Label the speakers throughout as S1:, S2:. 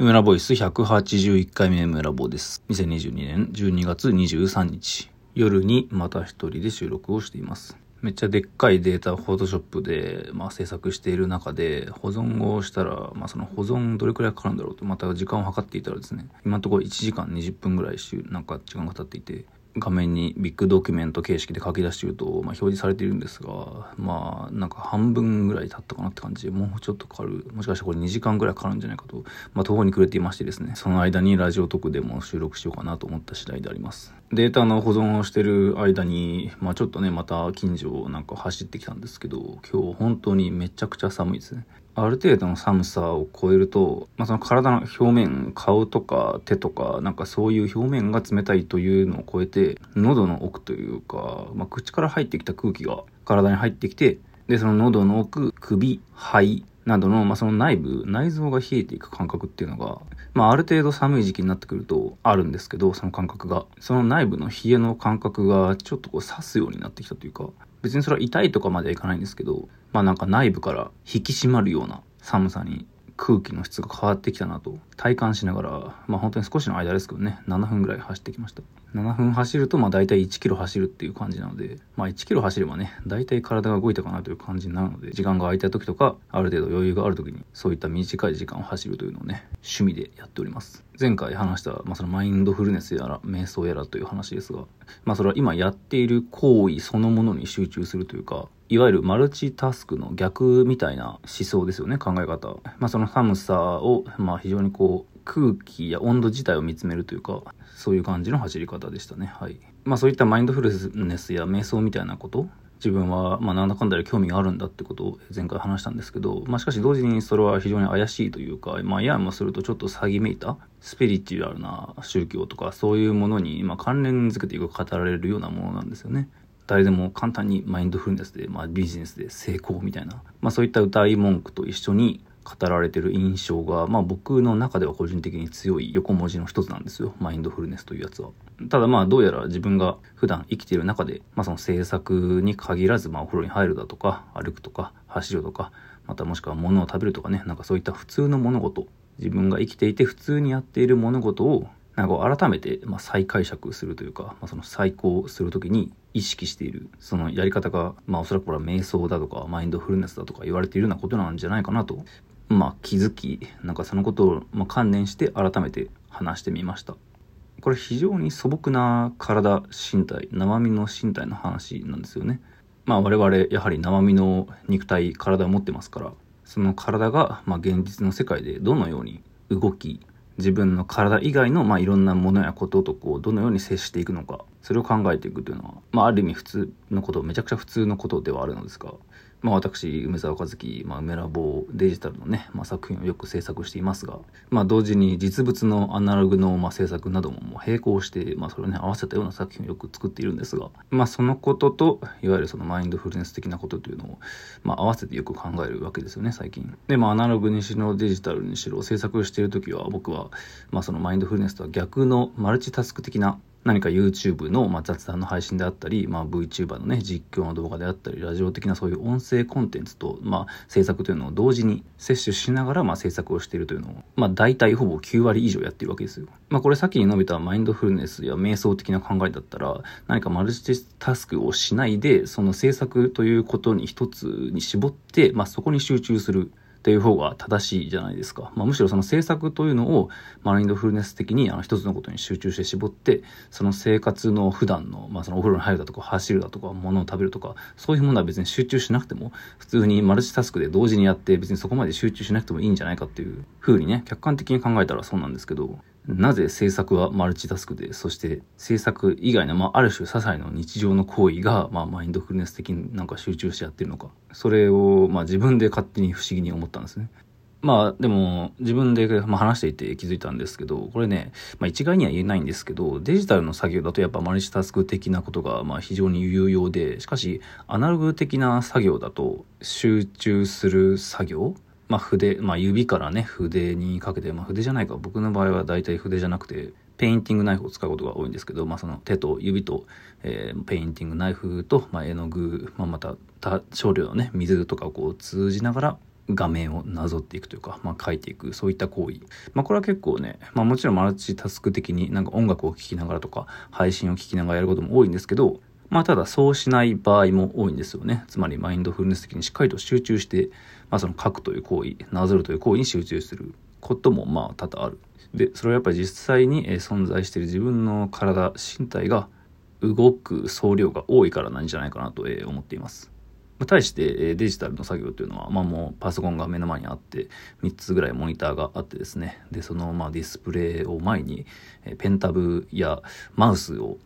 S1: 梅村ボイス181回目梅ラボです。2022年12月23日、夜にまた一人で収録をしています。めっちゃでっかいデータをフォトショップで、まあ、制作している中で、保存をしたら、まあ、その保存どれくらいかかるんだろうと、また時間を計っていたらですね、今のところ1時間20分ぐらいなんか時間が経っていて、画面にビッグドキュメント形式で書き出していると、まあ、表示されているんですが、まあ、なんか半分ぐらい経ったかなって感じで、もうちょっとかかる、もしかしたらこれ2時間ぐらいかかるんじゃないかと、まあ、途方に暮れていましてですね、その間にラジオ特でも収録しようかなと思った次第であります。データの保存をしてる間に、まあ、ちょっとね、また近所をなんか走ってきたんですけど、今日本当にめちゃくちゃ寒いですね。ある程度の寒さを超えると、まあ、その体の表面、顔とか手とか、なんかそういう表面が冷たいというのを超えて、喉の奥というか、まあ、口から入ってきた空気が体に入ってきて、で、その喉の奥、首、肺などの、まあ、その内部、内臓が冷えていく感覚っていうのが、まあ、ある程度寒い時期になってくるとあるんですけど、その感覚が。その内部の冷えの感覚がちょっとこう刺すようになってきたというか、別にそれは痛いとかまではいかないんですけど、まあなんか内部から引き締まるような寒さに空気の質が変わってきたなと体感しながら、まあ本当に少しの間ですけどね、7分ぐらい走ってきました。7分走ると、まあ大体1キロ走るっていう感じなので、まあ1キロ走ればね、大体体が動いたかなという感じになるので、時間が空いた時とか、ある程度余裕がある時に、そういった短い時間を走るというのをね、趣味でやっております。前回話した、まあそのマインドフルネスやら、瞑想やらという話ですが、まあそれは今やっている行為そのものに集中するというか、いわゆるマルチタスクの逆みたいな思想ですよね、考え方。まあその寒さを、まあ非常にこう、空気や温度自体を見つめるというか、そういう感じの走り方でしたね。はい。まあそういったマインドフルネスや瞑想みたいなこと、自分は、まあ、なんだかんだで興味があるんだってことを前回話したんですけど、まあ、しかし同時にそれは非常に怪しいというか、まあ、ややもするとちょっと詐欺めいたスピリチュアルな宗教とかそういうものに、まあ、関連づけてよく語られるようなものなんですよね。誰でも簡単にマインドフルネスで、まあ、ビジネスで成功みたいな、まあ、そういった歌い文句と一緒に語られてる印象が、まあ僕の中では個人的に強い横文字の一つなんですよ。マインドフルネスというやつは。ただまあどうやら自分が普段生きている中で、まあその制作に限らず、まあお風呂に入るだとか、歩くとか、走るとか、またもしくは物を食べるとかね、なんかそういった普通の物事、自分が生きていて普通にやっている物事をなんか改めて、ま、再解釈するというか、まあ、その再考するときに意識している、そのやり方が、まあおそらくこれは瞑想だとか、マインドフルネスだとか言われているようなことなんじゃないかなとまあ、気づき、なんかそのことを、ま関連して改めて話してみました。これ非常に素朴な体、身体、生身の身体の話なんですよね。まあ我々やはり生身の肉体、体を持ってますから、その体が、まあ、現実の世界でどのように動き、自分の体以外の、まあ、いろんなものやこととこうどのように接していくのかそれを考えていくというのは、まあ、ある意味普通のことめちゃくちゃ普通のことではあるのですがまあ私、梅沢和樹、まあ、梅ラボデジタルのね、まあ、作品をよく制作していますが、まあ同時に実物のアナログの、まあ、制作などももう並行して、まあそれをね、合わせたような作品をよく作っているんですが、まあそのことと、いわゆるそのマインドフルネス的なことというのを、まあ合わせてよく考えるわけですよね、最近。で、まあアナログにしろデジタルにしろ制作している時は僕は、まあそのマインドフルネスとは逆のマルチタスク的な何か YouTube の、まあ、雑談の配信であったり、まあ、VTuber のね、実況の動画であったり、ラジオ的なそういう音声コンテンツと、まあ、制作というのを同時に摂取しながら、まあ、制作をしているというのを、まあ、大体ほぼ9割以上やってるわけですよ。まあ、これさっきに述べたマインドフルネスや瞑想的な考えだったら、何かマルチタスクをしないで、その制作ということに一つに絞って、まあ、そこに集中する。っていう方が正しいじゃないですか。まあ、むしろその政策というのをマインドフルネス的にあの一つのことに集中して絞って、その生活の普段の、まあ、そのお風呂に入るだとか走るだとか物を食べるとか、そういうものは別に集中しなくても、普通にマルチタスクで同時にやって別にそこまで集中しなくてもいいんじゃないかっていう風にね、客観的に考えたらそうなんですけど、なぜ制作はマルチタスクで、そして制作以外の、まあ、ある種些細な日常の行為が、まあ、マインドフルネス的になんか集中してやってるのか。それを、まあ、自分で勝手に不思議に思ったんですね。まあでも自分で、まあ、話していて気づいたんですけど、これね、まあ一概には言えないんですけど、デジタルの作業だとやっぱマルチタスク的なことがまあ非常に有用で、しかしアナログ的な作業だと集中する作業まあ筆、まあ指からね、筆にかけて、まあ筆じゃないか、僕の場合は大体筆じゃなくて、ペインティングナイフを使うことが多いんですけど、まあその手と指と、えー、ペインティングナイフと、まあ絵の具、まあまた少量のね、水とかをこう通じながら、画面をなぞっていくというか、まあ、書いていくそういった行為、まあ、これは結構ね、まあ、もちろんマルチタスク的になんか音楽を聴きながらとか配信を聞きながらやることも多いんですけどまあただそうしない場合も多いんですよね。つまりマインドフルネス的にしっかりと集中して、まあその書くという行為、なぞるという行為に集中することもまあ多々ある。で、それはやっぱり実際に存在している自分の体、身体が動く総量が多いからなんじゃないかなと思っています。対してデジタルの作業というのは、まあもうパソコンが目の前にあって、3つぐらいモニターがあってですね、で、そのまあディスプレイを前に、ペンタブやマウスを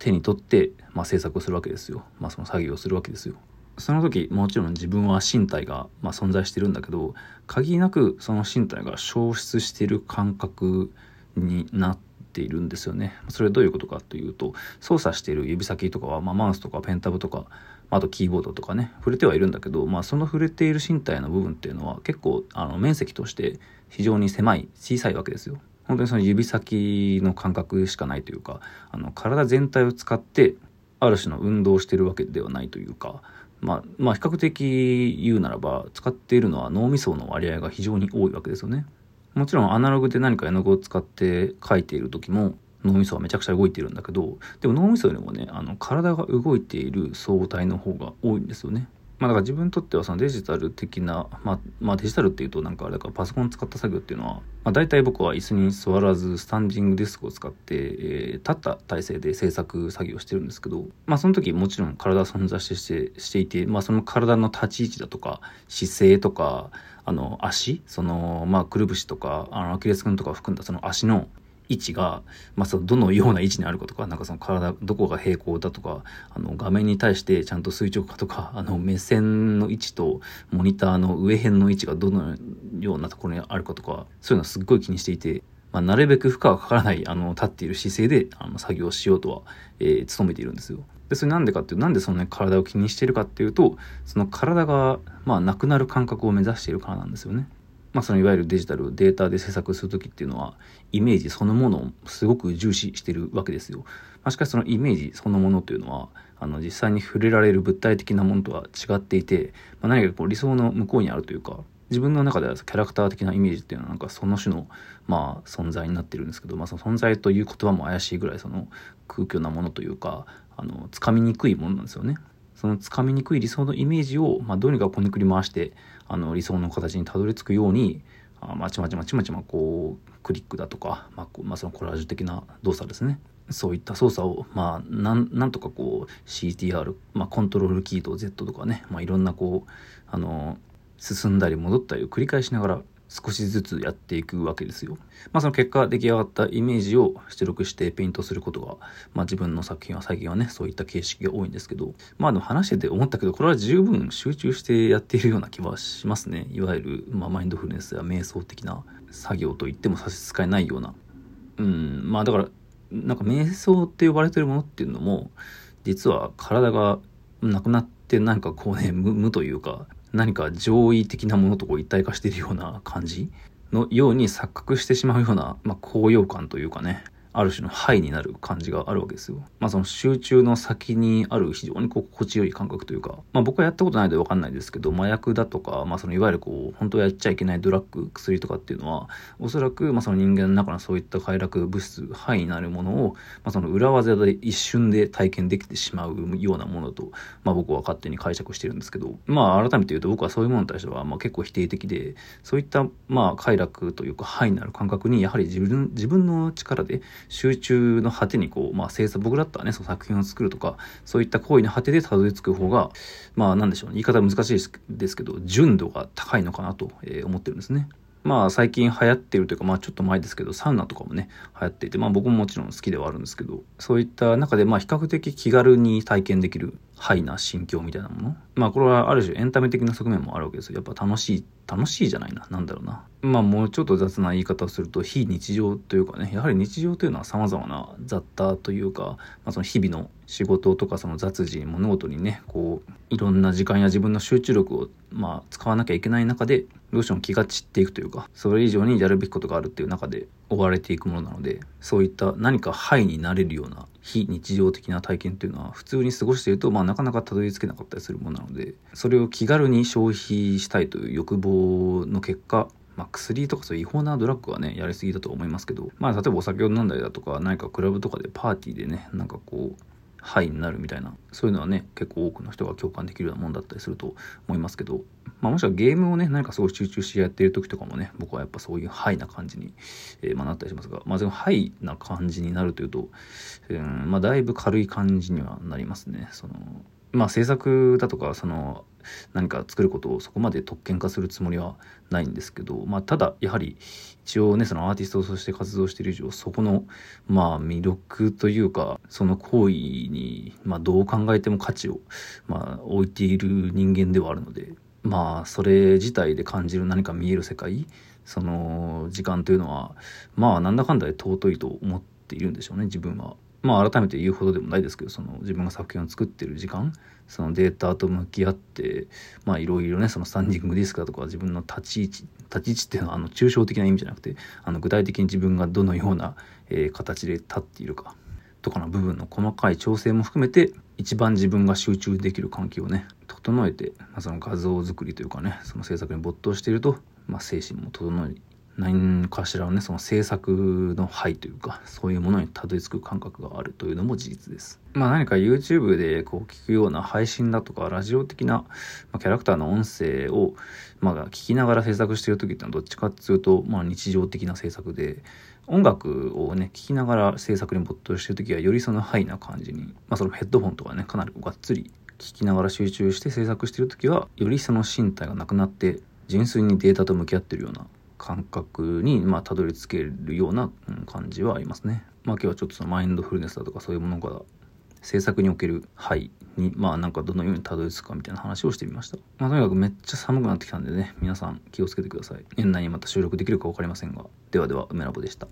S1: 手に取って、まあ、制作をするわけですよ。まあ、その作業をするわけですよ。その時もちろん自分は身体が、まあ、存在してるんだけど限りなくその身体が消失している感覚になっているんですよね。それはどういうことかというと操作している指先とかは、まあ、マウスとかペンタブとかあとキーボードとかね触れてはいるんだけど、まあ、その触れている身体の部分っていうのは結構あの面積として非常に狭い小さいわけですよ。本当にその指先の感覚しかないというかあの体全体を使ってある種の運動をしてるわけではないというか、まあ、まあ比較的言うならば使っているのは脳みその割合が非常に多いわけですよね。もちろんアナログで何か絵の具を使って描いている時も脳みそはめちゃくちゃ動いているんだけどでも脳みそよりもねあの体が動いている相対の方が多いんですよね。まあだから自分にとってはそのデジタル的な、まあ、まあデジタルっていうとなんかあれだからパソコン使った作業っていうのは、まあ大体僕は椅子に座らずスタンディングデスクを使って、えー、立った体勢で制作作業してるんですけど、まあその時もちろん体は存在してしてしていて、まあその体の立ち位置だとか姿勢とか、あの足、そのまあくるぶしとか、あのアキレス腱とかを含んだその足の位置が、まあ、そのどのような位置にあるかとか、なんかその体、どこが平行だとか、あの画面に対してちゃんと垂直かとか、あの目線の位置とモニターの上辺の位置がどのようなところにあるかとか、そういうのすっごい気にしていて、まあ、なるべく負荷がかからない、あの、立っている姿勢で、あの、作業しようとは、えー、努めているんですよ。で、それなんでかっていう、なんでそのね、体を気にしているかっていうと、その体が、まあ、なくなる感覚を目指しているからなんですよね。まあ、そのいわゆるデジタルデータで制作する時っていうのはイメージそのものをすごく重視してるわけですよ。まあ、しかしそのイメージそのものというのはあの実際に触れられる物体的なものとは違っていて、まあ、何かこう理想の向こうにあるというか自分の中ではキャラクター的なイメージっていうのはなんかその種のまあ存在になってるんですけど、まあ、その存在という言葉も怪しいぐらいその空虚なものというかあのつかみにくいものなんですよね。そのつかみにくい理想のイメージを、まあ、どうにかこねくり回してあの理想の形にたどり着くようにあまちまちまちまちまこうクリックだとか、まあ、まあ、そのコラージュ的な動作ですね。そういった操作を、まあ、なんとかこう CTR、まあ、コントロールキーと Z とかね、まあ、いろんなこうあの進んだり戻ったりを繰り返しながら少しずつやっていくわけですよ。まあその結果出来上がったイメージを出力してペイントすることが、まあ自分の作品は最近はね、そういった形式が多いんですけど、まあでも話してて思ったけど、これは十分集中してやっているような気はしますね。いわゆる、まあマインドフルネスや瞑想的な作業と言っても差し支えないような。うん、まあだから、なんか瞑想って呼ばれてるものっていうのも、実は体がなくなってなんかこうね、無無というか、何か上位的なものとこう一体化しているような感じのように錯覚してしまうような、まあ、高揚感というかね、ある種のハイになる感じがあるわけですよ。まあその集中の先にある非常にこう心地よい感覚というか、まあ僕はやったことないのでわかんないですけど、麻薬だとか、まあそのいわゆるこう、本当はやっちゃいけないドラッグ、薬とかっていうのは、おそらくまあその人間の中のそういった快楽物質、ハイになるものを、まあその裏技で一瞬で体験できてしまうようなものと、まあ僕は勝手に解釈してるんですけど、まあ改めて言うと僕はそういうものに対してはまあ結構否定的で、そういったまあ快楽というかハイになる感覚にやはり自分、自分の力で集中の果てにこう、まあ、制作、僕だったらね、その作品を作るとか、そういった行為の果てでたどり着く方が、まあ、何でしょうね、言い方難しいですけど、純度が高いのかなと思ってるんですね。まあ最近流行ってるというか、まあちょっと前ですけど、サウナとかもね、流行っていて、まあ僕ももちろん好きではあるんですけど、そういった中でまあ比較的気軽に体験できるハイな心境みたいなもの？まあこれはある種エンタメ的な側面もあるわけですよ。やっぱ楽しい、楽しいじゃないな。なんだろうな。まあもうちょっと雑な言い方をすると、非日常というかね、やはり日常というのは様々な雑多というか、まあその日々の仕事とかその雑事、物事にね、こう、いろんな時間や自分の集中力を、まあ使わなきゃいけない中で、どうしても気が散っていくというか、それ以上にやるべきことがあるっていう中で追われていくものなので、そういった何かハイになれるような非日常的な体験っていうのは普通に過ごしていると、まあ、なかなかたどり着けなかったりするものなのでそれを気軽に消費したいという欲望の結果まあ、薬とかそういう違法なドラッグはね、やりすぎだと思いますけど、まあ、例えばお酒を飲んだりだとか、何かクラブとかでパーティーでね、なんかこう、はいになるみたいな、そういうのはね、結構多くの人が共感できるようなもんだったりすると思いますけど、まあ、もしくはゲームをね、何かすごい集中してやってる時とかもね、僕はやっぱそういうはいな感じに、えー、まあ、なったりしますが、まあ、でもハイな感じになるというと、うん、まあ、だいぶ軽い感じにはなりますね。その、まあ、制作だとか、その、何か作ることをそこまで特権化するつもりはないんですけど、まあ、ただやはり一応ねそのアーティストとして活動している以上そこのまあ魅力というかその行為にまあどう考えても価値をまあ置いている人間ではあるのでまあそれ自体で感じる何か見える世界その時間というのはまあなんだかんだで尊いと思っているんでしょうね自分は。まあ改めて言うほどでもないですけどその自分が作品を作ってる時間そのデータと向き合ってまあいろいろねそのスタンディングディスクだとか自分の立ち位置立ち位置っていうのはあの抽象的な意味じゃなくてあの具体的に自分がどのような、えー、形で立っているかとかの部分の細かい調整も含めて一番自分が集中できる環境をね整えて、まあ、その画像作りというかねその制作に没頭していると、まあ、精神も整い何かしらのねその制作の範というかそういうものにたどり着く感覚があるというのも事実です。まあ何か YouTube でこう聞くような配信だとかラジオ的な、キャラクターの音声を、まあ、聞きながら制作してる時ってのはどっちかっていうと、まあ、日常的な制作で音楽をね聞きながら制作に没頭してる時はよりそのハイな感じに、まあ、そのヘッドホンとかねかなりがっつり聞きながら集中して制作してる時はよりその身体がなくなって純粋にデータと向き合ってるような感覚に、まあ、たどり着けるような感じはありますね。まあ、今日はちょっとそのマインドフルネスだとかそういうものが制作における範に、まあなんかどのようにたどり着くかみたいな話をしてみました。まあとにかくめっちゃ寒くなってきたんでね、皆さん気をつけてください。年内にまた収録できるか分かりませんが。ではでは、梅ラボでした。